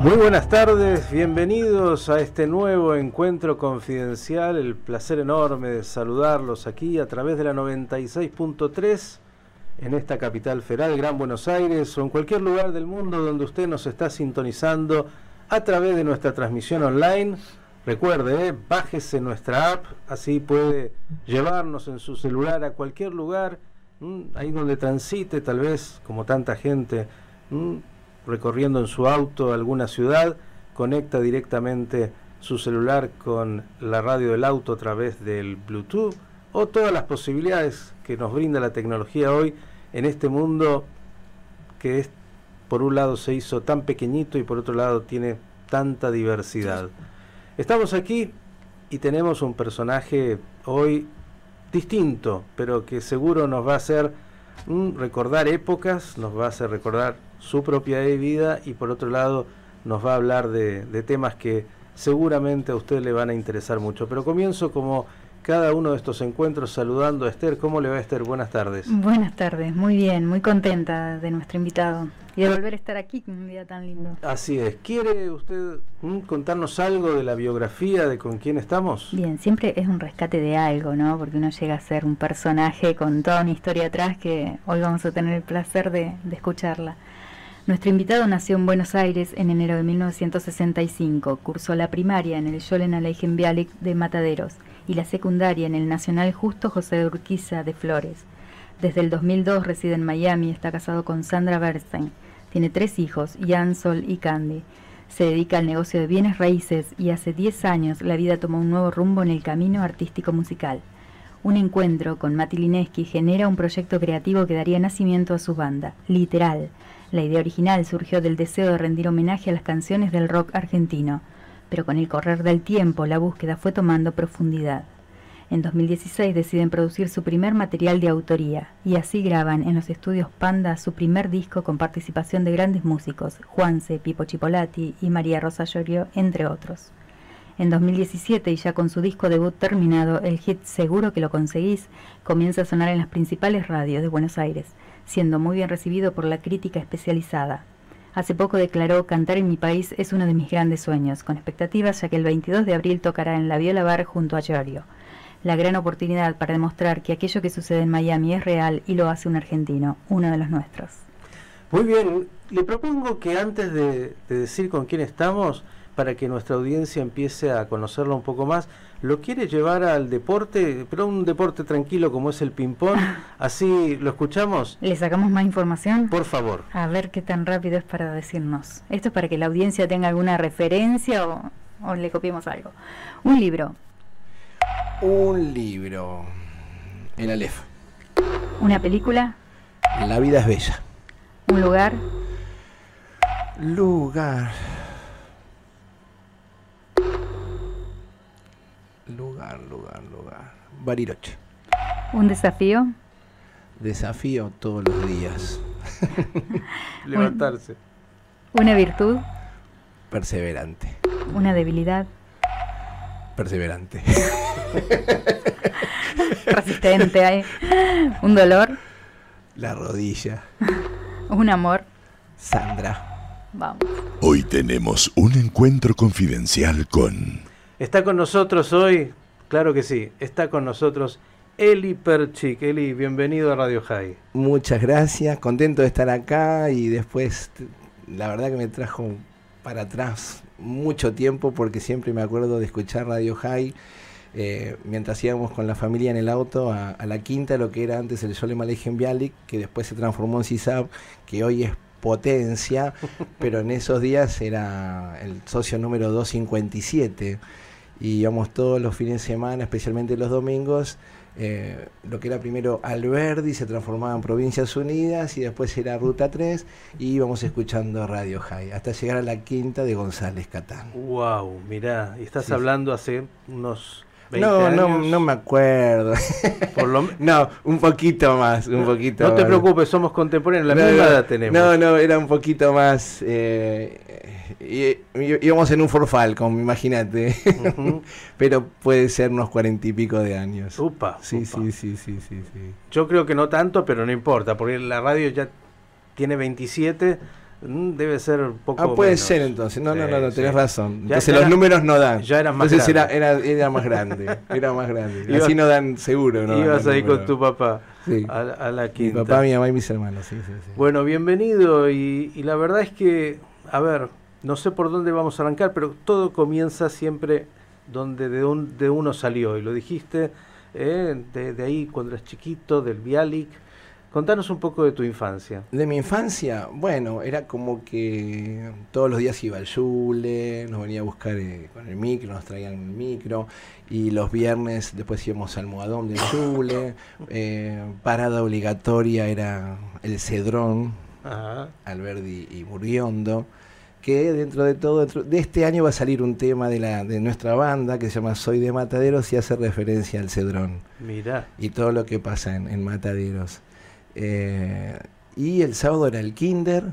Muy buenas tardes, bienvenidos a este nuevo encuentro confidencial. El placer enorme de saludarlos aquí a través de la 96.3 en esta capital federal, Gran Buenos Aires, o en cualquier lugar del mundo donde usted nos está sintonizando a través de nuestra transmisión online. Recuerde, eh, bájese nuestra app, así puede llevarnos en su celular a cualquier lugar, ahí donde transite, tal vez, como tanta gente, recorriendo en su auto alguna ciudad, conecta directamente su celular con la radio del auto a través del Bluetooth o todas las posibilidades que nos brinda la tecnología hoy en este mundo que es, por un lado se hizo tan pequeñito y por otro lado tiene tanta diversidad. Estamos aquí y tenemos un personaje hoy distinto, pero que seguro nos va a hacer recordar épocas, nos va a hacer recordar su propia vida y por otro lado nos va a hablar de, de temas que seguramente a usted le van a interesar mucho. Pero comienzo como cada uno de estos encuentros saludando a Esther. ¿Cómo le va Esther? Buenas tardes. Buenas tardes, muy bien, muy contenta de nuestro invitado y de volver a estar aquí un día tan lindo. Así es. ¿Quiere usted mm, contarnos algo de la biografía de con quién estamos? Bien, siempre es un rescate de algo, ¿no? Porque uno llega a ser un personaje con toda una historia atrás que hoy vamos a tener el placer de, de escucharla. Nuestro invitado nació en Buenos Aires en enero de 1965. Cursó la primaria en el Jolen Alejen Bialik de Mataderos y la secundaria en el Nacional Justo José de Urquiza de Flores. Desde el 2002 reside en Miami, está casado con Sandra Bernstein. Tiene tres hijos, Jan, Sol y Candy. Se dedica al negocio de bienes raíces y hace 10 años la vida tomó un nuevo rumbo en el camino artístico musical. Un encuentro con Mati Lineski genera un proyecto creativo que daría nacimiento a su banda, Literal. La idea original surgió del deseo de rendir homenaje a las canciones del rock argentino pero con el correr del tiempo la búsqueda fue tomando profundidad. En 2016 deciden producir su primer material de autoría y así graban en los estudios Panda su primer disco con participación de grandes músicos, Juanse, Pipo Chipolati y María Rosa Llorio, entre otros. En 2017 y ya con su disco debut terminado, el hit Seguro que lo conseguís comienza a sonar en las principales radios de Buenos Aires, siendo muy bien recibido por la crítica especializada. Hace poco declaró, cantar en mi país es uno de mis grandes sueños, con expectativas ya que el 22 de abril tocará en la Viola Bar junto a Giorgio. La gran oportunidad para demostrar que aquello que sucede en Miami es real y lo hace un argentino, uno de los nuestros. Muy bien, le propongo que antes de, de decir con quién estamos, para que nuestra audiencia empiece a conocerlo un poco más, lo quiere llevar al deporte, pero un deporte tranquilo como es el ping-pong. Así lo escuchamos. ¿Le sacamos más información? Por favor. A ver qué tan rápido es para decirnos. Esto es para que la audiencia tenga alguna referencia o, le copiemos algo. Un libro. Un libro. El Aleph. Una película. La vida es bella. Un lugar. Lugar. Lugar, lugar, lugar. Bariloche. ¿Un desafío? Desafío todos los días. Levantarse. ¿Una virtud? Perseverante. ¿Una debilidad? Perseverante. Resistente. ¿hay? ¿Un dolor? La rodilla. ¿Un amor? Sandra. Vamos. Hoy tenemos un encuentro confidencial con Está con nosotros hoy, claro que sí, está con nosotros Eli Perchik. Eli, bienvenido a Radio High. Muchas gracias, contento de estar acá y después, la verdad que me trajo para atrás mucho tiempo porque siempre me acuerdo de escuchar Radio High. Eh, mientras íbamos con la familia en el auto a, la quinta, lo que era antes el Sole Malejen Bialik, que después se transformó en CISAP, que hoy es potencia, pero en esos días era el socio número 257 y íbamos todos los fines de semana, especialmente los domingos. Eh, lo que era primero Alberdi se transformaba en Provincias Unidas y después era Ruta 3 y íbamos escuchando Radio High hasta llegar a la quinta de González Catán. Wow, mirá, y estás hablando hace unos no, no, no me acuerdo. Por lo... no, un poquito más, un poquito No te preocupes, somos contemporáneos, la misma edad tenemos. No, no, era un poquito más. Eh, íbamos en un Ford Falcon, imagínate. Pero puede ser unos cuarenta y pico de años. Upa. Sí, sí, sí, sí, sí, Yo creo que no tanto, pero no importa, porque la radio ya tiene 27, Mm, debe ser un poco. Ah, puede menos. ser entonces. No, no, Sí, no, no, tenés sí. razón. Entonces ya los era- números no dan. ya eras más Entonces era, grande. era, era más grande. Era más grande. Ibas- Así no dan seguro. No Ibas ahí con tu papá Sí. a, a la Mi quinta. papá, mi mamá y mis hermanos. Sí, sí, sí. Bueno, bienvenido y, y la verdad es que, a ver, no sé por dónde vamos a arrancar, pero todo comienza siempre donde de, un, de uno salió, y lo dijiste, eh, de, de ahí cuando eras chiquito, del Bialik. Contanos un poco de tu infancia. De mi infancia, bueno, era como que todos los días iba al Yule, nos venía a buscar eh, con el micro, nos traían el micro, y los viernes después íbamos al almohadón del Yule, eh, parada obligatoria era el Cedrón, Ajá. Alberdi y Muriondo, que dentro de todo, dentro de este año va a salir un tema de, la, de nuestra banda que se llama Soy de Mataderos y hace referencia al Cedrón Mirá, y todo lo que pasa en, en Mataderos. Eh, y el sábado era el kinder,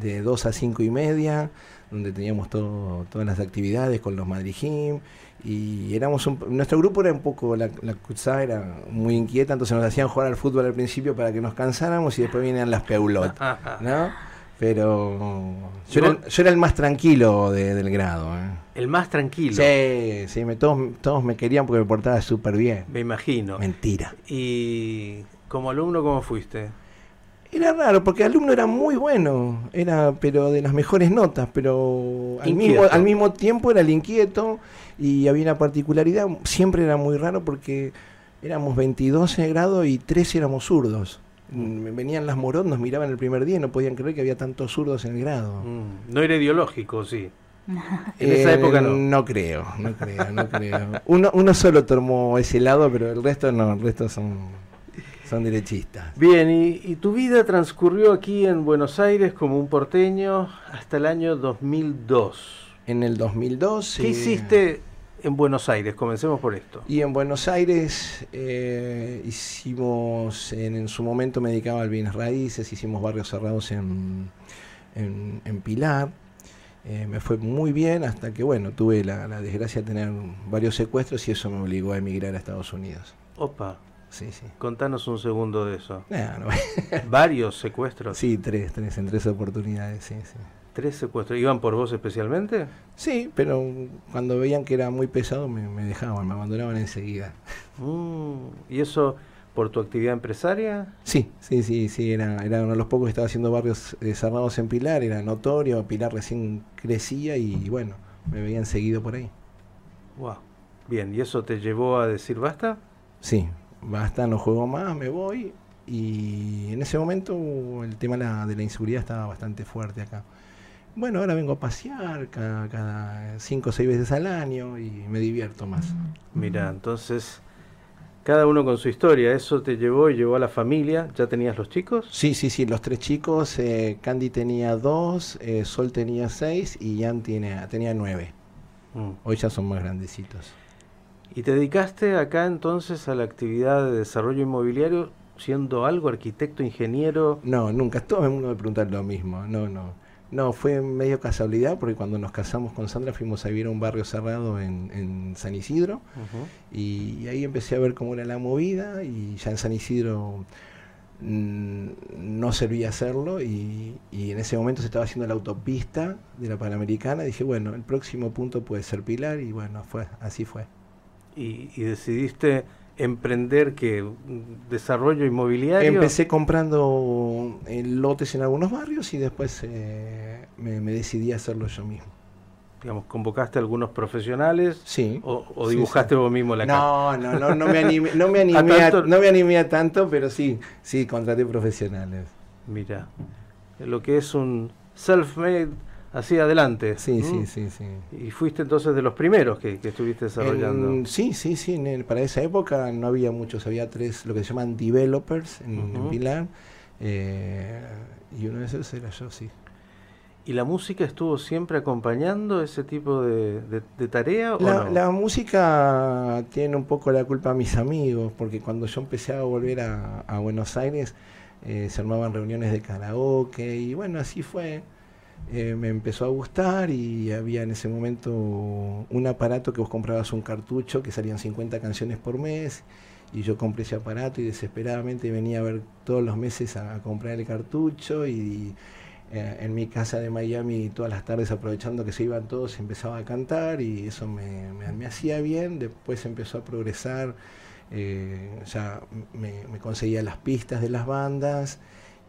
de 2 a 5 y media, donde teníamos todo, todas las actividades con los madrijim. Y éramos un- nuestro grupo era un poco, la, la era muy inquieta, entonces nos hacían jugar al fútbol al principio para que nos cansáramos y después venían las peulot, ¿no? Pero yo era, el- yo era el más tranquilo de- del grado. ¿eh? el más tranquilo, Sí, sí, me, todos, todos me querían porque me portaba súper bien. me imagino. Mentira. Y como alumno, ¿cómo fuiste? Era raro, porque el alumno era muy bueno, era pero de las mejores notas, pero al mismo, al mismo tiempo era el inquieto y había una particularidad, siempre era muy raro porque éramos 22 en el grado y 3 éramos zurdos. Mm, Venían las morot, nos miraban el primer día y no podían creer que había tantos zurdos en el grado. Mm, no era ideológico, sí. En esa Eh, época no. No creo, no creo, no creo. Uno, uno solo tomó ese lado, pero el resto no, el resto son, son derechistas. Bien, y, y tu vida transcurrió aquí en Buenos Aires como un porteño hasta el año 2002. En el 2002... ¿Qué eh, hiciste en Buenos Aires? Comencemos por esto. Y en Buenos Aires eh, hicimos, en, en su momento me dedicaba al bienes raíces, hicimos barrios cerrados en, en, en Pilar. Eh, me fue muy bien hasta que, bueno, tuve la, la desgracia de tener varios secuestros y eso me obligó a emigrar a Estados Unidos. Opa, Sí, sí. contanos un segundo de eso. Nah, no, Varios secuestros. sí, tres, tres, en tres oportunidades, sí, sí. Tres secuestros. ¿Iban por vos especialmente? Sí, pero cuando veían que era muy pesado me, me dejaban, me abandonaban enseguida. Mm, ¿Y eso por tu actividad empresaria? Sí, sí, sí, sí, era, era uno de los pocos que estaba haciendo barrios eh, cerrados en Pilar, era notorio, Pilar recién crecía y bueno, me veían seguido por ahí. Wow. Bien, ¿y eso te llevó a decir basta? Sí, basta, no juego más, me voy y en ese momento el tema la- de la inseguridad estaba bastante fuerte acá. Bueno, ahora vengo a pasear cada, cada cinco o seis veces al año y me divierto más. Mira, entonces, cada uno con su historia. ¿Eso te llevó y llevó a la familia? ¿Ya tenías los chicos? Sí, sí, sí, los tres chicos, eh, Candy tenía dos, eh, Sol tenía seis y Jan tiene, tenía nueve. Mm. Hoy ya son más grandecitos. ¿Y te dedicaste acá entonces a la actividad de desarrollo inmobiliario siendo algo arquitecto, ingeniero? No, nunca. Todo el mundo me pregunta lo mismo. No, no. No, fue medio casualidad porque cuando nos casamos con Sandra fuimos a vivir a un barrio cerrado en, en San Isidro y, ahí empecé a ver cómo era la movida y ya en San Isidro mm, no servía hacerlo y, y en ese momento se estaba haciendo la autopista de la Panamericana. Dije, bueno, el próximo punto puede ser Pilar y bueno, fue así fue. Y, y decidiste emprender que desarrollo inmobiliario. Empecé comprando eh, lotes en algunos barrios y después eh, me, me decidí a hacerlo yo mismo. Digamos, convocaste a algunos profesionales Sí. o, o Sí, dibujaste sí. vos mismo la casa. No, no, no, no me animé, no me animé, a, tanto? no me animé a tanto, pero sí, sí, contraté profesionales. Mira, lo que es un self-made así adelante. Sí, sí, sí, sí. Y fuiste entonces de los primeros que, que estuviste desarrollando. En- sí, sí, sí. en el- para esa época no había muchos, había tres, lo que se llaman developers en, en Ujú. Pilar. eh, y uno de esos era yo, sí. ¿Y la música estuvo siempre acompañando ese tipo de, de- de tarea o La, no? la música tiene un poco la culpa a mis amigos, porque cuando yo empecé a volver a, a Buenos Aires, eh, se armaban reuniones de karaoke y bueno, así fue. Eh, me empezó a gustar y había en ese momento un aparato que vos comprabas un cartucho que salían 50 canciones por mes y yo compré ese aparato y desesperadamente venía a ver todos los meses a, comprar el cartucho y, eh, en mi casa de Miami todas las tardes aprovechando que se iban todos, empezaba a cantar y eso me, me, hacía bien. Después empezó a progresar, eh, ya me, conseguía las pistas de las bandas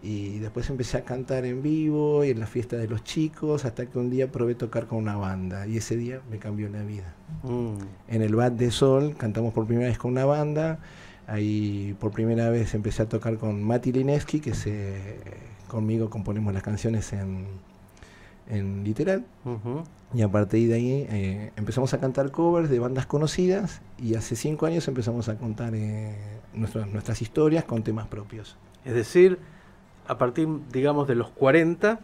y después empecé a cantar en vivo y en la fiesta de los chicos hasta que un día probé tocar con una banda y ese día me cambió la vida. Mm. En el Bat de Sol cantamos por primera vez con una banda. Ahí por primera vez empecé a tocar con Mati Lineski, que se conmigo componemos las canciones en, en literal. Y a partir de ahí eh, empezamos a cantar covers de bandas conocidas y hace cinco años empezamos a contar eh, nuestras historias con temas propios. Es decir, a partir, digamos, de los 40,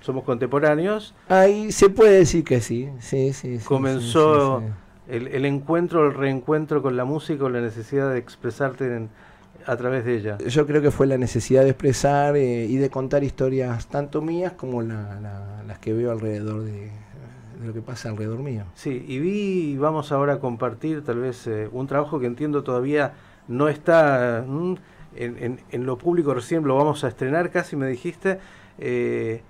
somos contemporáneos. Ahí se puede decir que sí, sí, sí. comenzó el, el, encuentro, el reencuentro con la música, o la necesidad de expresarte en, a través de ella? Yo creo que fue la necesidad de expresar eh, y de contar historias tanto mías como las que veo alrededor de, lo que pasa alrededor mío. Sí, y vi, vamos ahora a compartir tal vez eh, un trabajo que entiendo todavía no está mm, en, lo público, recién lo vamos a estrenar casi, me dijiste, eh,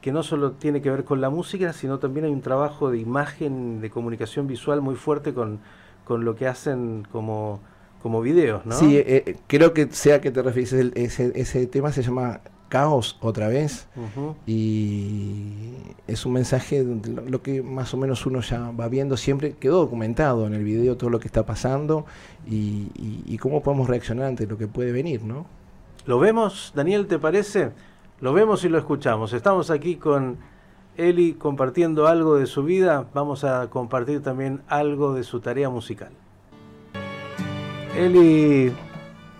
que no solo tiene que ver con la música, sino también hay un trabajo de imagen, de comunicación visual muy fuerte con, con lo que hacen como como videos, ¿no? Sí, eh, eh, creo que sea que te refieres, ese, ese tema se llama Caos otra vez y es un mensaje, lo, que más o menos uno ya va viendo, siempre quedó documentado en el video todo lo que está pasando y, cómo podemos reaccionar ante lo que puede venir, ¿no? ¿Lo vemos, Daniel, te parece? Lo vemos y lo escuchamos. Estamos aquí con Eli compartiendo algo de su vida, vamos a compartir también algo de su tarea musical. Eli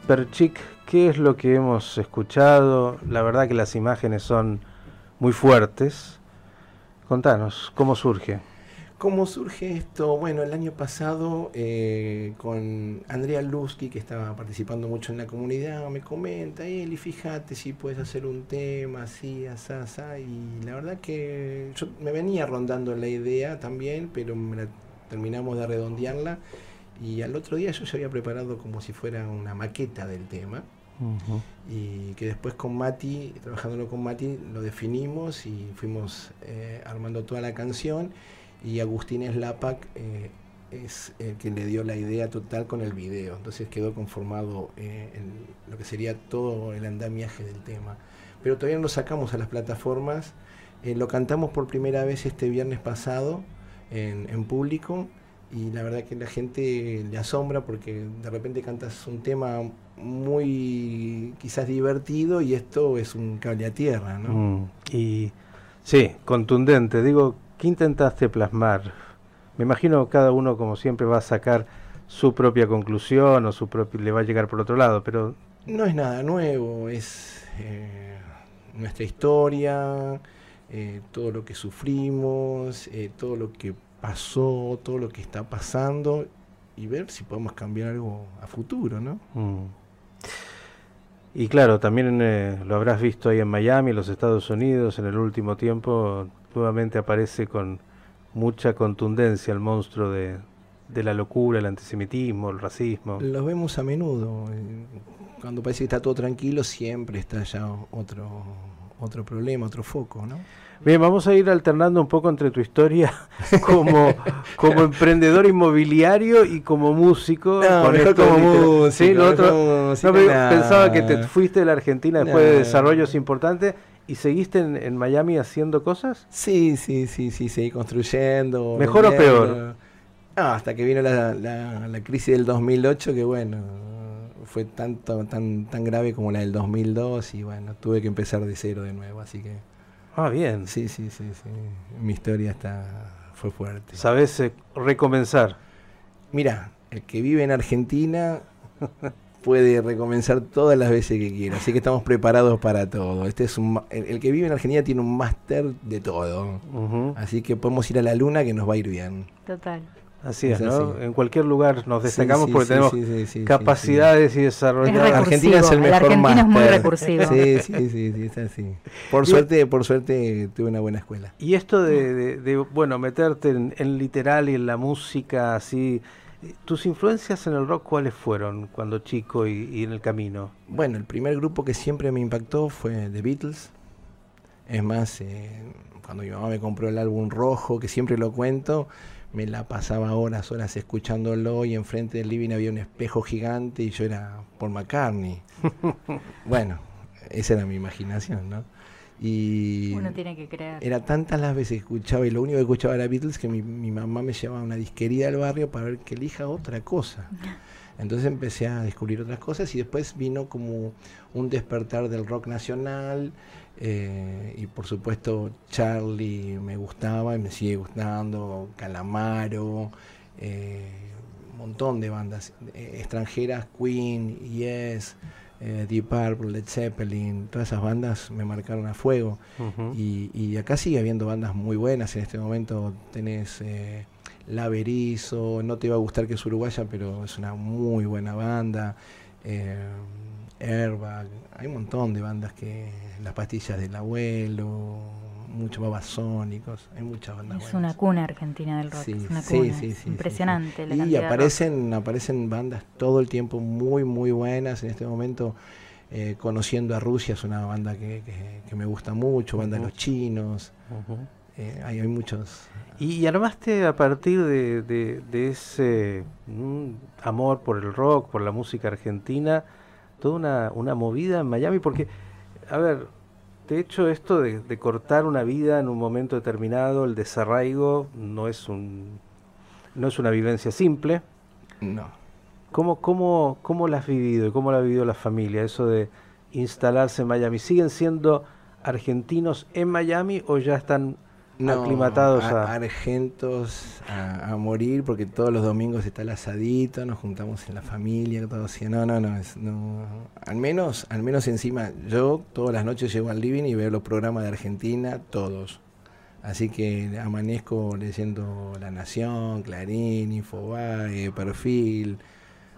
Perchik, ¿qué es lo que hemos escuchado? La verdad que las imágenes son muy fuertes. Contanos, ¿cómo surge? ¿Cómo surge esto? Bueno, el año pasado eh, con Andrea Lusky, que estaba participando mucho en la comunidad, me comenta, Eli, fíjate si puedes hacer un tema así, así, así. Y la verdad que yo me venía rondando la idea también, pero terminamos de redondearla y al otro día yo ya había preparado como si fuera una maqueta del tema. Y que después con Mati, trabajándolo con Mati, lo definimos y fuimos eh, armando toda la canción. Y Agustín Slapak eh, es el que le dio la idea total con el video. Entonces quedó conformado eh, lo que sería todo el andamiaje del tema. Pero todavía no lo sacamos a las plataformas. lo cantamos por primera vez este viernes pasado en, en público y la verdad que la gente le asombra porque de repente cantas un tema muy quizás divertido y esto es un cable a tierra, ¿no? Mm, y sí, contundente. Digo, ¿qué intentaste plasmar? Me imagino cada uno como siempre va a sacar su propia conclusión o su propio, le va a llegar por otro lado, pero... No es nada nuevo, es eh, nuestra historia, eh, todo lo que sufrimos, eh, todo lo que pasó, todo lo que está pasando y ver si podemos cambiar algo a futuro, ¿no? Mm. Y claro, también eh, lo habrás visto ahí en Miami, en los Estados Unidos, en el último tiempo, nuevamente aparece con mucha contundencia el monstruo de, de la locura, el antisemitismo, el racismo. Lo vemos a menudo. Eh, cuando parece que está todo tranquilo, siempre está ya otro, otro problema, otro foco, ¿no? Bien, vamos a ir alternando un poco entre tu historia como, como emprendedor inmobiliario y como músico. No, mejor como músico. Sí, lo otro, pensaba que te fuiste de la Argentina después de desarrollos importantes y seguiste en, Miami haciendo cosas. Sí, sí, sí, sí, seguí construyendo. ¿Mejor o peor? hasta que vino la, la, crisis del 2008 que bueno, fue tanto, tan, tan grave como la del 2002 y bueno, tuve que empezar de cero de nuevo, así que... Ah, bien. Sí, sí, sí, sí. Mi historia está fue fuerte. ¿Sabes eh, recomenzar? Mira, el que vive en Argentina puede recomenzar todas las veces que quiera, así que estamos preparados para todo. Este es un, el, que vive en Argentina tiene un máster de todo, así que podemos ir a la luna que nos va a ir bien. Total. Así es, ¿no? En cualquier lugar nos destacamos porque tenemos capacidades y desarrollo. Argentina es el mejor Argentina es muy recursivo. Sí, sí, sí, sí, está así. Por suerte, por suerte tuve una buena escuela. Y esto de, bueno, meterte en, literal y en la música así, ¿tus influencias en el rock cuáles fueron cuando chico y, y en el camino? Bueno, el primer grupo que siempre me impactó fue The Beatles. Es más, eh, cuando mi mamá me compró el álbum rojo, que siempre lo cuento, me la pasaba horas, horas escuchándolo y enfrente del living había un espejo gigante y yo era Paul McCartney. bueno, esa era mi imaginación, ¿no? Y Uno tiene que creer. Era tantas las veces que escuchaba y lo único que escuchaba era Beatles que mi, mi mamá me llevaba a una disquería del barrio para ver que elija otra cosa. Entonces empecé a descubrir otras cosas y después vino como un despertar del rock nacional eh, y por supuesto Charlie me gustaba y me sigue gustando, Calamaro, eh, un montón de bandas eh, extranjeras, Queen, Yes, Deep Purple, Led Zeppelin, todas esas bandas me marcaron a fuego. y, y, acá sigue habiendo bandas muy buenas, en este momento tenés... La Berizo, no te va a gustar que es uruguaya, pero es una muy buena banda. Airbag, hay un montón de bandas que. Las pastillas del abuelo, muchos babasónicos, hay muchas bandas es una cuna argentina del rock, es una cuna, impresionante la Y aparecen, aparecen bandas todo el tiempo muy, muy buenas. En este momento, eh, Conociendo a Rusia es una banda que, me gusta mucho, banda de los chinos. Eh, hay, muchos. Y, armaste a partir de, ese mm, amor por el rock, por la música argentina, toda una, movida en Miami, porque, a ver, de hecho esto de, cortar una vida en un momento determinado, el desarraigo, no es, un, no es una vivencia simple. No. ¿Cómo, cómo, ¿Cómo la has vivido y cómo la ha vivido la familia, eso de instalarse en Miami? ¿Siguen siendo argentinos en Miami o ya están no, aclimatados a, argentos a, morir porque todos los domingos está el asadito, nos juntamos en la familia, todo así. No, no, no, no, al menos, al menos encima, yo todas las noches llego al living y veo los programas de Argentina, todos. Así que amanezco leyendo La Nación, Clarín, Infobae, Perfil,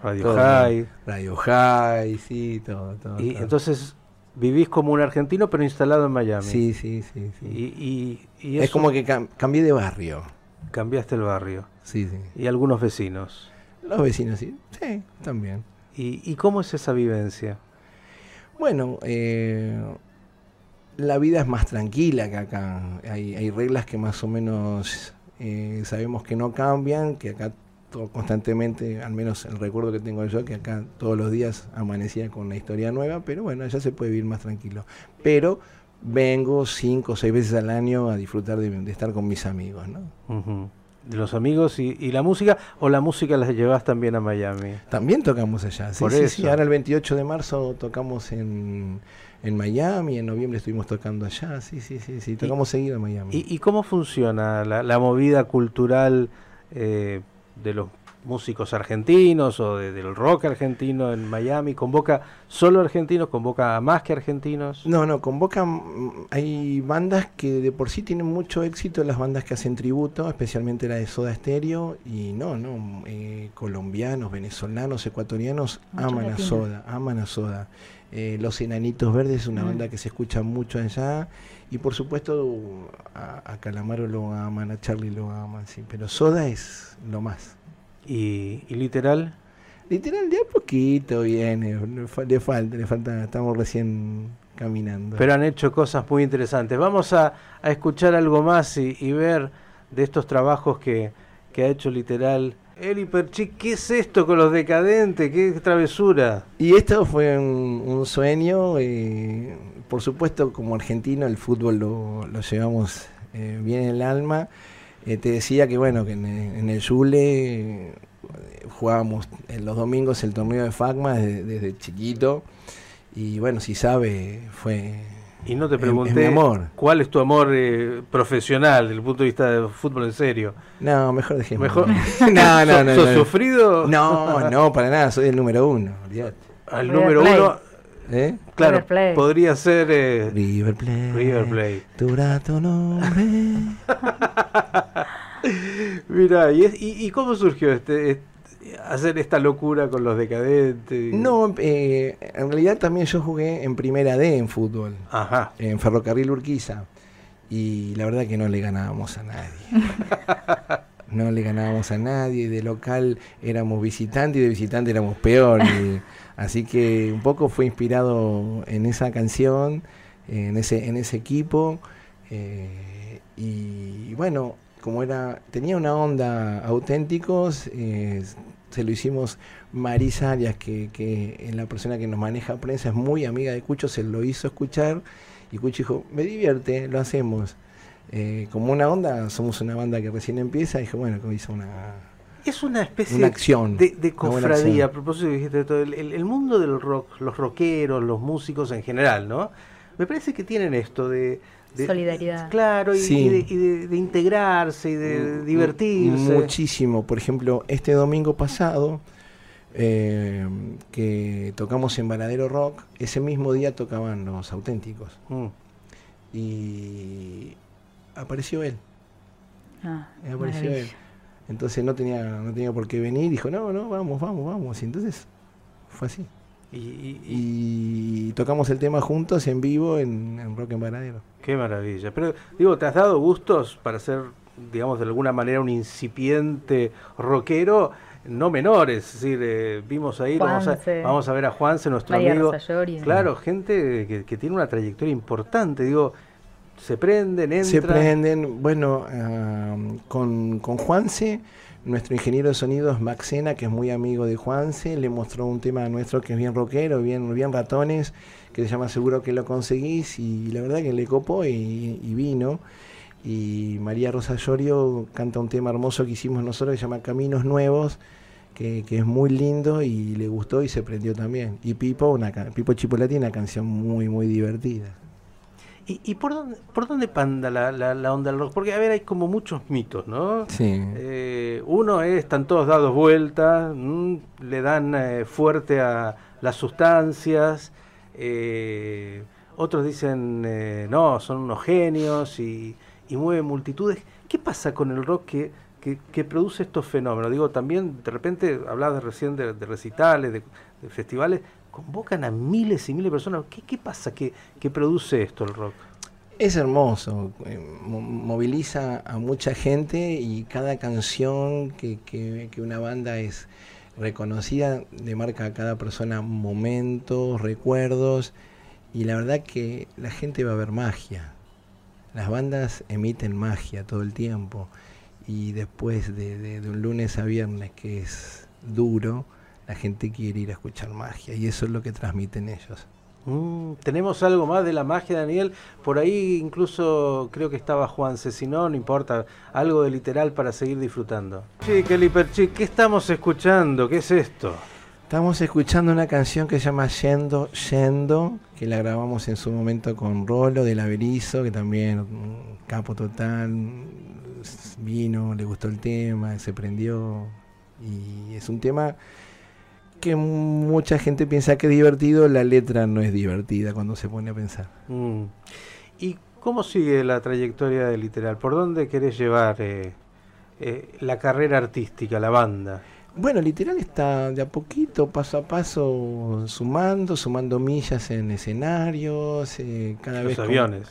Radio High. Radio High, sí, todo, todo. Y entonces vivís como un argentino pero instalado en Miami. Sí, sí, sí. Y, es como que cambié de barrio. Cambiaste el barrio. Sí, sí. Y algunos vecinos. Los vecinos, sí. Sí, también. ¿Y, cómo es esa vivencia? Bueno, eh, la vida es más tranquila que acá. Hay, hay reglas que más o menos eh, sabemos que no cambian, que acá constantemente, al menos el recuerdo que tengo yo, que acá todos los días amanecía con una historia nueva, pero bueno, ya se puede vivir más tranquilo. Pero vengo cinco o seis veces al año a disfrutar de, estar con mis amigos, ¿no? De los amigos y, la música, o la música la llevas también a Miami. También tocamos allá, sí, sí, sí, Ahora el 28 de marzo tocamos en, en Miami, en noviembre estuvimos tocando allá, sí, sí, sí, sí, tocamos seguido en Miami. ¿Y, cómo funciona la, movida cultural eh, de los músicos argentinos o del rock argentino en Miami? ¿Convoca solo argentinos? ¿Convoca a más que argentinos? No, no, convoca. Mm, hay bandas que de por sí tienen mucho éxito, las bandas que hacen tributo, especialmente la de Soda Stereo. Y no, no, eh, colombianos, venezolanos, ecuatorianos aman a Soda, aman a Soda. Eh, Los Enanitos Verdes es una banda que se escucha mucho allá. Y por supuesto a, Calamaro lo aman, a Charlie lo aman, sí. Pero Soda es lo más. ¿Y, literal? Literal de a poquito viene, le falta, le falta, estamos recién caminando. Pero han hecho cosas muy interesantes. Vamos a, escuchar algo más y, ver de estos trabajos que, que ha hecho literal Eli Perchic, ¿qué es esto con los decadentes? ¿Qué travesura? Y esto fue un, sueño. Eh, por supuesto, como argentino, el fútbol lo, llevamos eh, bien en el alma. Eh, te decía que, bueno, que en, el Zule jugábamos en los domingos el torneo de FACMA desde chiquito. Y bueno, si sabe, fue y no te pregunté amor. cuál es tu amor eh, profesional desde el punto de vista del fútbol en serio. No, mejor dejemos. Mejor. no, no, no. ¿Sos sufrido? No, no, para nada, soy el número uno. Al número uno. ¿Eh? Claro, podría ser eh, River Plate. River Plate. Tu grato nombre. Mira, ¿y, y, cómo surgió este, este hacer esta locura con los decadentes? No, eh, en realidad también yo jugué en primera D en fútbol, Ajá. en Ferrocarril Urquiza, y la verdad que no le ganábamos a nadie. no le ganábamos a nadie, de local éramos visitantes y de visitante éramos peor. así que un poco fue inspirado en esa canción en, ese, en ese equipo. Eh, y bueno, como era, tenía una onda auténticos, eh, se lo hicimos Marisa Arias, que, que es la persona que nos maneja prensa, es muy amiga de Cucho, se lo hizo escuchar y Cucho dijo, me divierte, lo hacemos. Eh, como una onda, somos una banda que recién empieza, y dije, bueno, hizo una... Es una especie una acción, de, de cofradía, a propósito dijiste de todo, el, el, mundo del rock, los rockeros, los músicos en general, ¿no? Me parece que tienen esto de, de solidaridad. Claro, y, Sí. y de, y de- de integrarse y de Mm, divertirse. Muchísimo. Por ejemplo, este domingo pasado, eh, que tocamos en Varadero Rock, ese mismo día tocaban los auténticos. Mm. Y apareció él. Ah, apareció maravilla. él. Entonces no tenía, no tenía por qué venir. Dijo, no, no, vamos, vamos, vamos. Y entonces fue así. Y, y- y- Y tocamos el tema juntos en vivo en, en Rock en Varadero. qué maravilla. Pero digo, ¿te has dado gustos para ser, digamos, de alguna manera un incipiente rockero? No menores, es decir, eh, vimos ahí, vamos a, vamos a ver a Juanse, nuestro María amigo. Claro, gente que, que tiene una trayectoria importante, digo, se prenden, entran. Se prenden, bueno, ah, con, con Juanse, nuestro ingeniero de sonido es Maxena, que es muy amigo de Juanse, le mostró un tema nuestro que es bien rockero, bien, bien ratones, que se llama Seguro que lo conseguís, y la verdad que le copó y, vino. Y María Rosa Llorio canta un tema hermoso que hicimos nosotros que se llama Caminos Nuevos, que, que es muy lindo y le gustó y se prendió también. Y Pipo, una, Pipo Chipolati, una canción muy, muy divertida. ¿Y, y por dónde, por dónde panda la, la, la onda del rock? Porque, a ver, hay como muchos mitos, ¿no? Sí. Eh, uno es, están todos dados vueltas, mm, le dan eh, fuerte a las sustancias, eh, otros dicen, eh, no, son unos genios y, y mueven multitudes. ¿Qué pasa con el rock que, que, que produce estos fenómenos? Digo, también de repente, hablabas recién de, de recitales, de, de festivales, convocan a miles y miles de personas. ¿Qué, qué pasa que produce esto el rock? Es hermoso, eh, mo- moviliza a mucha gente y cada canción que, que- que una banda es reconocida le marca a cada persona momentos, recuerdos y la verdad que la gente va a ver magia. Las bandas emiten magia todo el tiempo y después de, de- de un lunes a viernes que es duro, la gente quiere ir a escuchar magia y eso es lo que transmiten ellos. Mm, tenemos algo más de la magia, Daniel. Por ahí incluso creo que estaba Juanse, si no, no importa. Algo de literal para seguir disfrutando. Sí, Kelly Perchi, ¿qué estamos escuchando? ¿Qué es esto? Estamos escuchando una canción que se llama Yendo, Yendo, que la grabamos en su momento con Rolo de Laberizo, que también un capo total, vino, le gustó el tema, se prendió. Y es un tema que mucha gente piensa que es divertido, la letra no es divertida cuando se pone a pensar. Mm. ¿Y cómo sigue la trayectoria de literal? ¿Por dónde querés llevar eh, eh, la carrera artística, la banda? Bueno, literal está de a poquito, paso a paso, sumando, sumando millas en escenarios, eh, cada Los vez con- aviones.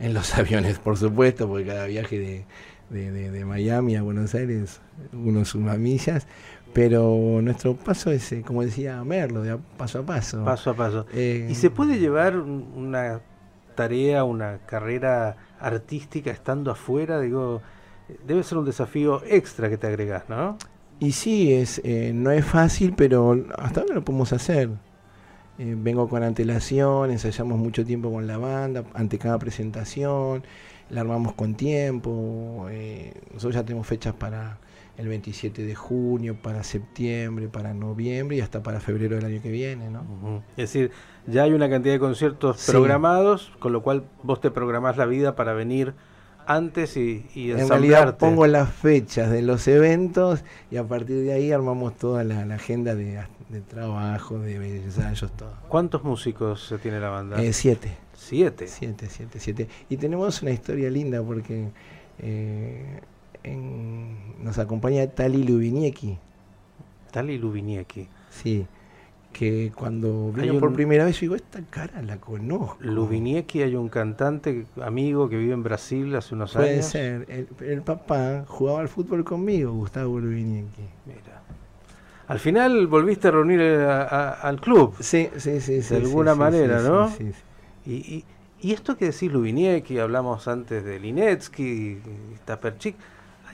En los aviones, por supuesto, porque cada viaje de, de- de- de Miami a Buenos Aires uno suma millas, pero nuestro paso es, eh, como decía Merlo, de paso a paso. Paso a paso. Eh, ¿Y se puede llevar un- una tarea, una carrera artística estando afuera? Digo, debe ser un desafío extra que te agregás, ¿no? Y sí, es, eh, no es fácil, pero hasta ahora lo podemos hacer. Eh, vengo con antelación, ensayamos mucho tiempo con la banda, ante cada presentación, la armamos con tiempo. nosotros ya tenemos fechas para el 27 de junio, para septiembre, para noviembre y hasta para febrero del año que viene, ¿no? Es decir, ya hay una cantidad de conciertos Sí. programados, con lo cual vos te programás la vida para venir antes y, y En realidad pongo las fechas de los eventos y a partir de ahí armamos toda la, la agenda de, de trabajo, de ensayos, todo. ¿Cuántos músicos se tiene la banda? Eh, siete. Siete. Siete, siete, siete. Y tenemos una historia linda porque eh, en- nos acompaña Tali Lubinieki, Tali Lubinieki. sí, que cuando vino por primera vez yo digo, esta cara la conozco. Lubinieki, hay un cantante amigo que vive en Brasil hace unos Puede años. ser. El, el papá jugaba al fútbol conmigo, Gustavo Lubinieki. Mira. Al final volviste a reunir a- a- al club. Sí, sí, sí. De sí, alguna sí, manera, sí, ¿no? sí, sí, sí. Y, y- Y esto que decís Lubiniecki, hablamos antes de Linetsky, Taperchik,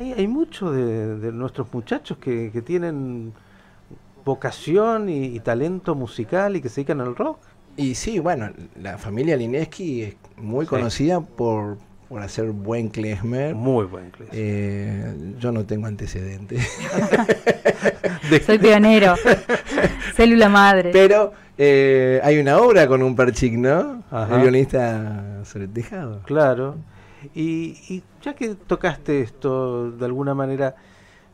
hay, hay muchos de, nuestros muchachos que, tienen vocación y, talento musical y que se dedican al rock. Y sí, bueno, la familia Lineski es muy conocida por, por hacer buen klezmer. Muy buen klezmer. Eh, yo no tengo antecedentes. Soy pionero. Célula madre. Pero eh, hay una obra con un perchic, ¿no? El violista sobre el tejado. Claro. Y, ya que tocaste esto de alguna manera,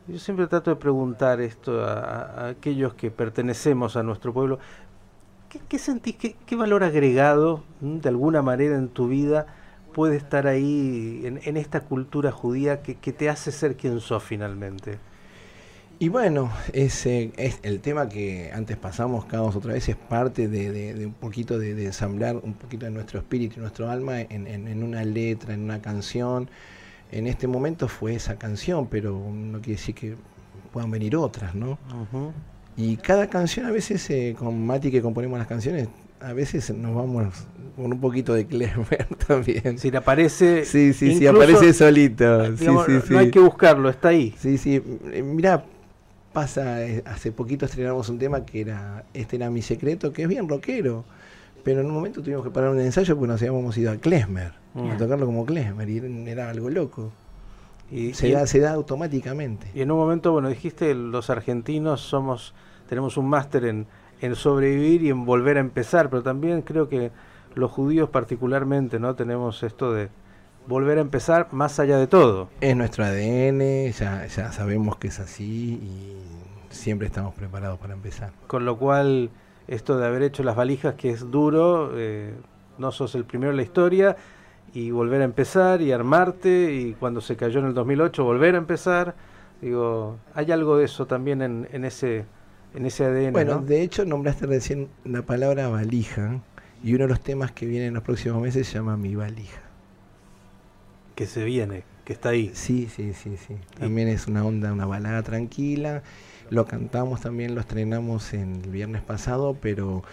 yo siempre trato de preguntar esto a, aquellos que pertenecemos a nuestro pueblo. ¿Qué, sentís? Qué, valor agregado de alguna manera en tu vida puede estar ahí en, esta cultura judía que, te hace ser quien sos finalmente? Y bueno, ese es el tema que antes pasamos, cada otra vez, es parte de, un poquito de, ensamblar un poquito de nuestro espíritu y nuestro alma en, una letra, en una canción. En este momento fue esa canción, pero no quiere decir que puedan venir otras, ¿no? Y cada canción, a veces eh, con Mati que componemos las canciones, a veces nos vamos con un poquito de Clever también. Si aparece. Sí, sí, sí, aparece solito. no hay que buscarlo, está ahí. Sí, sí. Eh, Mira, pasa, eh, hace poquito estrenamos un tema que era, este era mi secreto, que es bien rockero. Pero en un momento tuvimos que parar un ensayo porque nos habíamos ido a Klesmer, a mm. tocarlo como Klesmer, y era algo loco. Y, se, da, se da automáticamente. Y en un momento, bueno, dijiste, los argentinos somos, tenemos un máster en, en sobrevivir y en volver a empezar, pero también creo que los judíos particularmente, ¿no? Tenemos esto de volver a empezar más allá de todo. Es nuestro ADN, ya, ya sabemos que es así y siempre estamos preparados para empezar. Con lo cual, esto de haber hecho las valijas, que es duro, eh, no sos el primero en la historia, y volver a empezar y armarte, y cuando se cayó en el 2008, volver a empezar. Digo, hay algo de eso también en, en ese en ese ADN. Bueno, de hecho nombraste recién la palabra valija y uno de los temas que viene en los próximos meses se llama Mi valija. Que se viene, que está ahí. Sí, sí, sí, sí. También es una onda, una balada tranquila. Lo cantamos también, lo estrenamos el viernes pasado, pero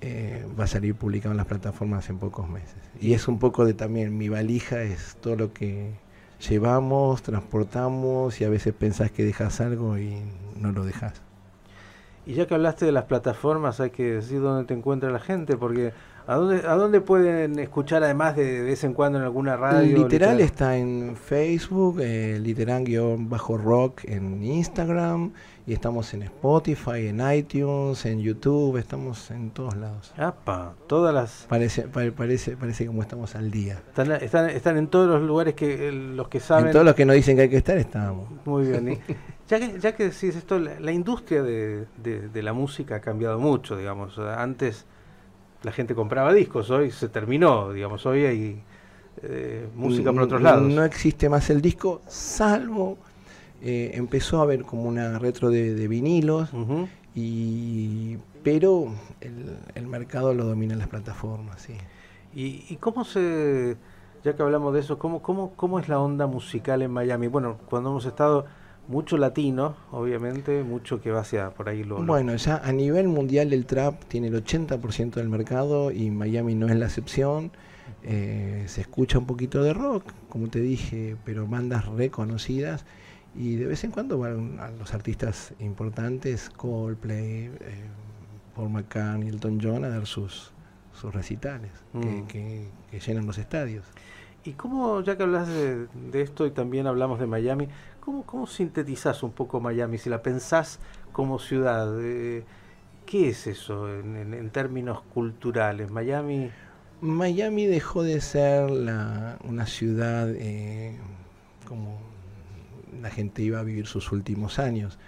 eh, va a salir publicado en las plataformas en pocos meses. Y es un poco de también, mi valija es todo lo que llevamos, transportamos y a veces pensás que dejas algo y no lo dejas. Y ya que hablaste de las plataformas, hay que decir dónde te encuentra la gente, porque ¿a dónde, a dónde pueden escuchar además de, de vez en cuando en alguna radio? Literal, está en Facebook, eh, literal-rock en Instagram, y estamos en Spotify, en iTunes, en YouTube, estamos en todos lados. ¡Apa! Todas las... Parece, parece, parece como estamos al día. Están, están, están en todos los lugares que los que saben... En todos los que nos dicen que hay que estar, estamos. Muy bien. Ya que, ya que decís esto, la, industria de, la música ha cambiado mucho, digamos. Antes la gente compraba discos, hoy se terminó, digamos, hoy hay eh, música por otros lados. No existe más el disco, salvo eh, empezó a haber como una retro de, vinilos, y, pero el, mercado lo dominan las plataformas, sí. ¿Y, ¿Y, cómo se, ya que hablamos de eso, cómo, cómo, cómo es la onda musical en Miami? Bueno, cuando hemos estado mucho latino, obviamente, mucho que va hacia por ahí. Lo, bueno, ya a nivel mundial el trap tiene el 80% del mercado y Miami no es la excepción. Eh, se escucha un poquito de rock, como te dije, pero bandas reconocidas. Y de vez en cuando van a los artistas importantes, Coldplay, eh, Paul McCartney, Elton John, a dar sus, sus recitales que, mm. llenan los estadios. ¿Y cómo, ya que hablas de, de, esto y también hablamos de Miami, ¿Cómo, cómo sintetizás un poco Miami? Si la pensás como ciudad, eh, ¿qué es eso en, términos culturales? Miami... Miami dejó de ser una ciudad eh, como la gente iba a vivir sus últimos años.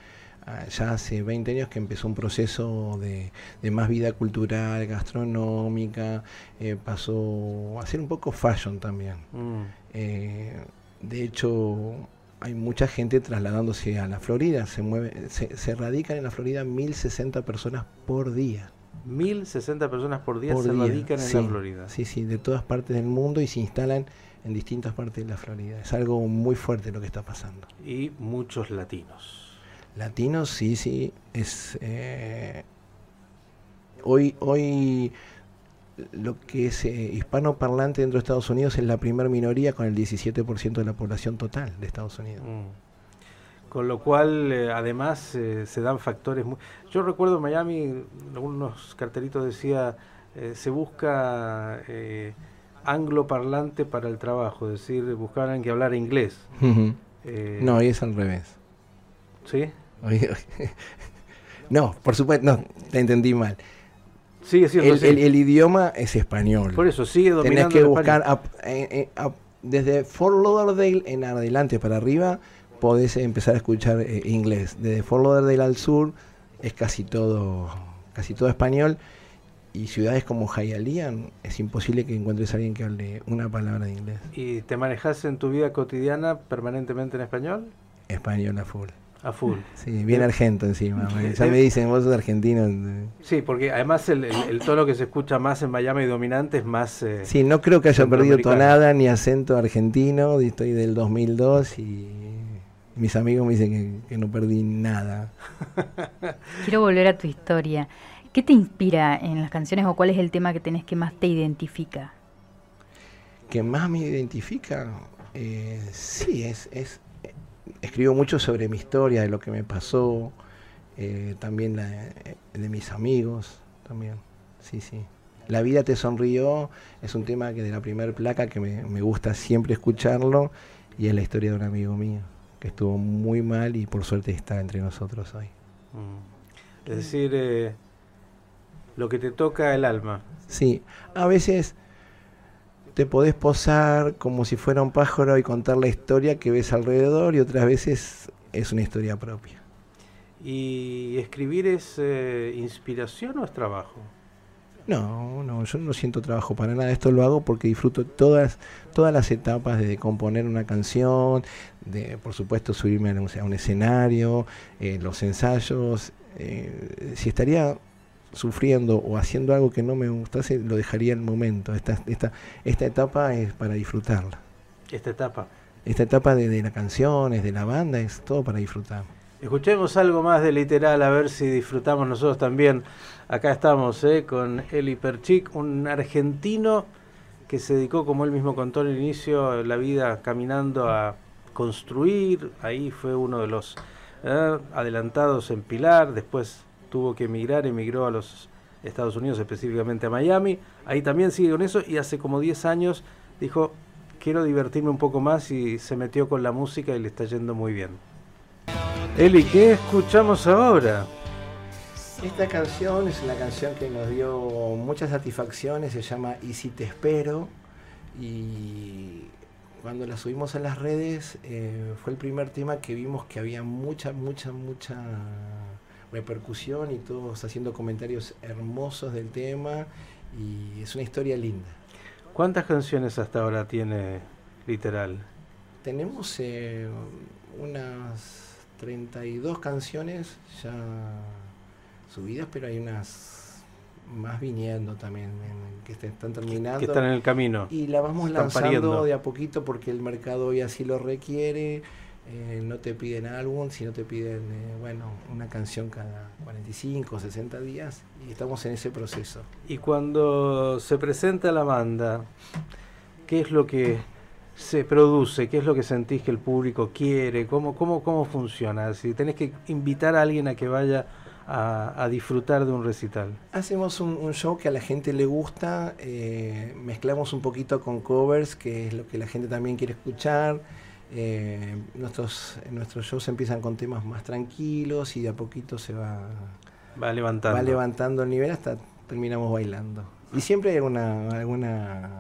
Ah, ya hace 20 años que empezó un proceso de, más vida cultural, gastronómica, eh, pasó a ser un poco fashion también. Mm. de hecho, hay mucha gente trasladándose a la Florida. Se, mueve, se, radican en la Florida 1.060 personas por día. 1.060 personas por día se radican en la Florida. Sí, sí, de todas partes del mundo y se instalan en distintas partes de la Florida. Es algo muy fuerte lo que está pasando. Y muchos latinos. Latinos, sí, sí. Es, eh, hoy, hoy lo que es hispano hispanoparlante dentro de Estados Unidos es la primera minoría con el 17% de la población total de Estados Unidos. Mm. Con lo cual, además, se dan factores... Muy... Yo recuerdo en Miami, algunos cartelitos decía, se busca angloparlante para el trabajo, es decir, buscaban que hablar inglés. Eh, no, y es al revés. ¿Sí? no, por supuesto, no, te entendí mal. Sigue siendo el, el, idioma es español. Por eso, sigue dominando Tenés que buscar eh, eh, desde Fort Lauderdale en adelante para arriba, podés empezar a escuchar inglés. Desde Fort Lauderdale al sur es casi todo, casi todo español y ciudades como Hialeah es imposible que encuentres a alguien que hable una palabra de inglés. ¿Y te manejas en tu vida cotidiana permanentemente en español? Español a full. A full. Sí, bien argento encima. ya me dicen, vos sos argentino. Sí, porque además el, tono que se escucha más en Miami dominante es más... Eh, sí, no creo que haya perdido tonada ni acento argentino. Estoy del 2002 y mis amigos me dicen que, que no perdí nada. Quiero volver a tu historia. ¿Qué te inspira en las canciones o cuál es el tema que tenés que más te identifica? ¿Que más me identifica? Eh, sí, es, es, escribo mucho sobre mi historia, de lo que me pasó, eh, también la, de mis amigos, también, sí, sí. La vida te sonrió es un tema que de la primera placa que me, gusta siempre escucharlo y es la historia de un amigo mío que estuvo muy mal y por suerte está entre nosotros hoy. Mm. Es decir, eh, lo que te toca el alma. Sí, a veces te podés posar como si fuera un pájaro y contar la historia que ves alrededor y otras veces es una historia propia. ¿Y escribir es eh, inspiración o es trabajo? No, no, yo no siento trabajo para nada. Esto lo hago porque disfruto todas, todas las etapas de componer una canción, de por supuesto subirme a un, escenario, eh, los ensayos. Eh, si estaría sufriendo o haciendo algo que no me gustase, lo dejaría en el momento. Esta, esta, esta etapa es para disfrutarla. Esta etapa. Esta etapa de, de las canciones, de la banda, es todo para disfrutar. Escuchemos algo más de literal, a ver si disfrutamos nosotros también. Acá estamos ¿eh? con Eli Perchik, un argentino que se dedicó, como él mismo contó al inicio, la vida caminando a construir. Ahí fue uno de los ¿eh? adelantados en Pilar, después tuvo que emigrar, emigró a los Estados Unidos, específicamente a Miami. Ahí también sigue con eso y hace como 10 años dijo, quiero divertirme un poco más y se metió con la música y le está yendo muy bien. Eli, ¿qué escuchamos ahora? Esta canción es una canción que nos dio muchas satisfacciones, se llama Y si te espero y cuando la subimos a las redes eh, fue el primer tema que vimos que había mucha, mucha, mucha repercusión y todos haciendo comentarios hermosos del tema y es una historia linda. ¿Cuántas canciones hasta ahora tiene Literal? Tenemos eh, unas 32 canciones ya subidas, pero hay unas más viniendo también, que están terminando. Que están en el camino. Y la vamos lanzando de a poquito porque el mercado hoy así lo requiere. Eh, no te piden álbum, sino te piden, eh, bueno, una canción cada 45, 60 días y estamos en ese proceso. Y cuando se presenta la banda, ¿qué es lo que se produce? ¿Qué es lo que sentís que el público quiere? ¿Cómo, cómo, cómo funciona? Si tenés que invitar a alguien a que vaya a, disfrutar de un recital. Hacemos un, show que a la gente le gusta, eh, mezclamos un poquito con covers, que es lo que la gente también quiere escuchar eh, nuestros, nuestros shows empiezan con temas más tranquilos y de a poquito se va, va levantando. Va levantando el nivel hasta terminamos bailando. Y siempre hay alguna, alguna,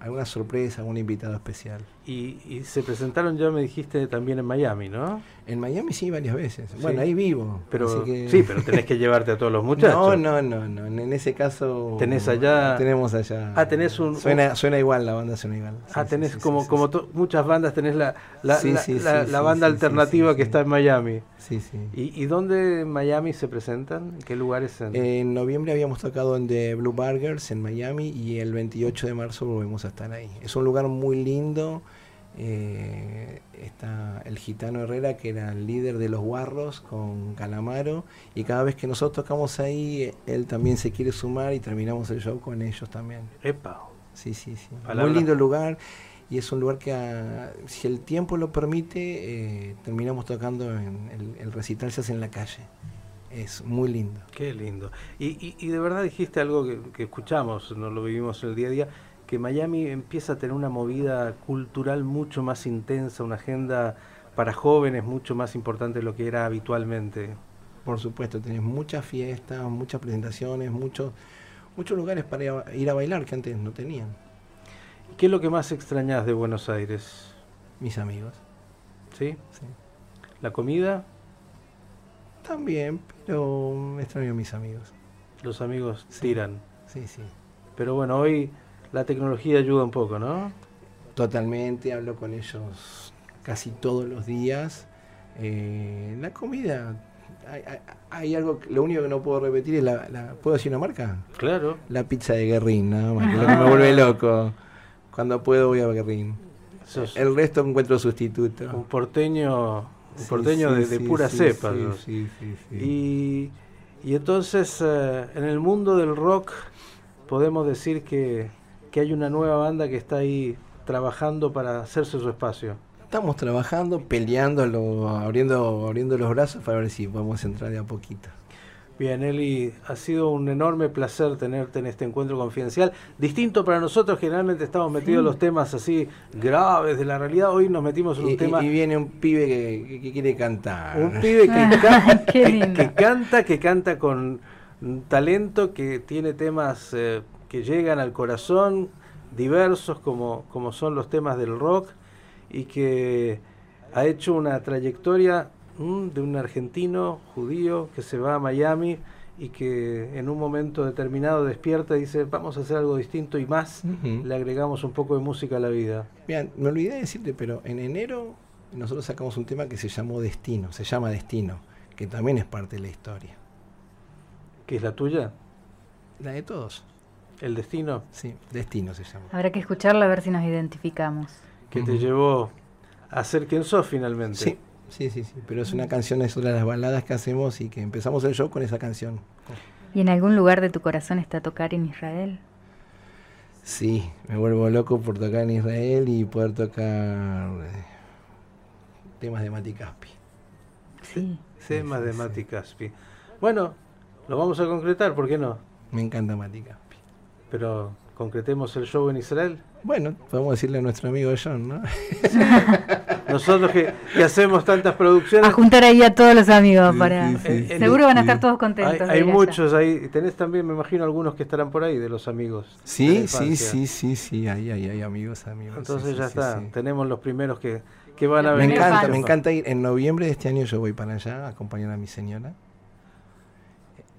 alguna sorpresa, algún invitado especial. Y, y se presentaron ya, me dijiste, también en Miami, ¿no? En Miami sí, varias veces. Bueno, ahí vivo. Pero, Sí, pero tenés que llevarte a todos los muchachos. No, no, no, no. En ese caso. ¿Tenés allá? Tenemos allá. Ah, tenés un. Suena, suena igual, la banda suena igual. ah, tenés como, como muchas bandas, tenés la, la, la, banda alternativa que está en Miami. Sí, sí. ¿Y, ¿Y dónde en Miami se presentan? ¿En qué lugares? En... noviembre habíamos tocado en The Blue Burgers en Miami y el 28 de marzo volvemos a estar ahí. Es un lugar muy lindo. Eh, está el gitano Herrera, que era el líder de los guarros con Calamaro, y cada vez que nosotros tocamos ahí, él también se quiere sumar y terminamos el show con ellos también. Epa. Sí, sí, sí. Palabra. Muy lindo lugar y es un lugar que, ah, si el tiempo lo permite, eh, terminamos tocando en el, el recital se hace en la calle. Es muy lindo. Qué lindo. Y, y- y de verdad dijiste algo que, que escuchamos, no lo vivimos el día a día, que Miami empieza a tener una movida cultural mucho más intensa, una agenda para jóvenes mucho más importante de lo que era habitualmente. Por supuesto, tenés muchas fiestas, muchas presentaciones, muchos muchos lugares para ir a- bailar que antes no tenían ¿Qué es lo que más extrañas de Buenos Aires? mis amigos. ¿Sí? sí. ¿La comida? También, pero extraño a mis amigos. Los amigos Sí. tiran. Sí, sí. Pero bueno, hoy la tecnología ayuda un poco, ¿no? Totalmente, hablo con ellos casi todos los días. Eh, la comida, hay, hay- hay algo, que- lo único que no puedo repetir es la, la- ¿puedo decir una marca? Claro. La pizza de Guerrín, nada más, que es lo que me vuelve loco. Cuando puedo voy a Guerrín. Sos El resto encuentro sustituto. un porteño, un Sí, porteño sí, de, de sí, pura sí, cepa. sí, sí, sí, sí. Y, y entonces eh, en el mundo del rock podemos decir que, que hay una nueva banda que está ahí trabajando para hacerse su espacio. Estamos trabajando, peleando, lo- abriendo, abriendo los brazos para ver si podemos entrar de a poquito. Bien, Eli, ha sido un enorme placer tenerte en este encuentro confidencial. Distinto para nosotros, generalmente estamos metidos en los temas así graves de la realidad. Hoy nos metimos en un Y, y- tema. y viene un pibe que, que- que quiere cantar. Un pibe que, Qué que- canta, que canta con talento, que tiene temas eh, que llegan al corazón, diversos como, como son los temas del rock, y que ha hecho una trayectoria mm, de un argentino judío que se va a Miami y que en un momento determinado despierta y dice, vamos a hacer algo distinto y más, le agregamos un poco de música a la vida. Bien, me olvidé de decirte, pero en enero nosotros sacamos un tema que se llamó Destino, se llama Destino, que también es parte de la historia. ¿Qué es la tuya? La de todos. ¿El destino? Sí, Destino se llama. Habrá que escucharla a ver si nos identificamos. que te llevó a ser quien sos finalmente. Sí, sí, sí, sí, pero es una canción, es una de las baladas que hacemos y que empezamos el show con esa canción. ¿Y en algún lugar de tu corazón está tocar en Israel? Sí, me vuelvo loco por tocar en Israel y poder tocar eh, temas de Mati Caspi. Sí. Temas Sí, de sí, Mati Caspi. Bueno, lo vamos a concretar, ¿por qué no? Me encanta Mati Caspi. Pero concretemos el show en Israel. Bueno, podemos decirle a nuestro amigo John, ¿no? Nosotros que, que hacemos tantas A producciones, juntar ahí a todos los amigos Sí, para... sí, sí, sí. Seguro van a estar todos contentos. hay ir allá. muchos ahí. Y tenés también, me imagino, algunos que estarán por ahí de los amigos. Sí, sí, sí, sí, sí, ahí, ahí, hay amigos, amigos. Entonces sí, ya está. sí. Tenemos los primeros que, que van a Me venir. primeros encanta, fans. me encanta ir. En noviembre de este año yo voy para allá a acompañar a mi señora.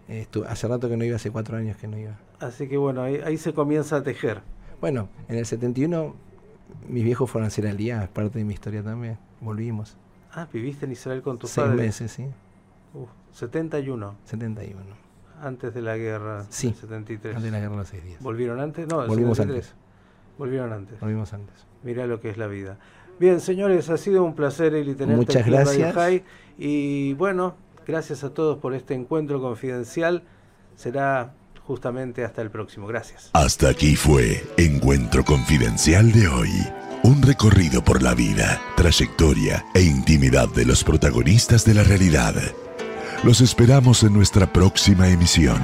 Eh, estu- hace rato que no iba, hace cuatro años que no iba. Así que bueno, ahí, ahí se comienza a tejer. Bueno, en el 71 mis viejos fueron a hacer alía, es parte de mi historia también. Volvimos. Ah, viviste en Israel con tus Seis padres. meses, sí. Uf, 71, 71. antes de la guerra. Sí. 73. Antes de la guerra de los seis días. ¿Volvieron antes? No, el Volvimos 73. antes. Volvieron antes. Volvimos antes. Mirá lo que es la vida. Bien, señores, ha sido un placer Eli tenerte Muchas aquí en Radio gracias. High. Y bueno, gracias a todos por este encuentro confidencial. Será justamente hasta el próximo. Gracias. Hasta aquí fue Encuentro Confidencial de hoy. Un recorrido por la vida, trayectoria e intimidad de los protagonistas de la realidad. Los esperamos en nuestra próxima emisión.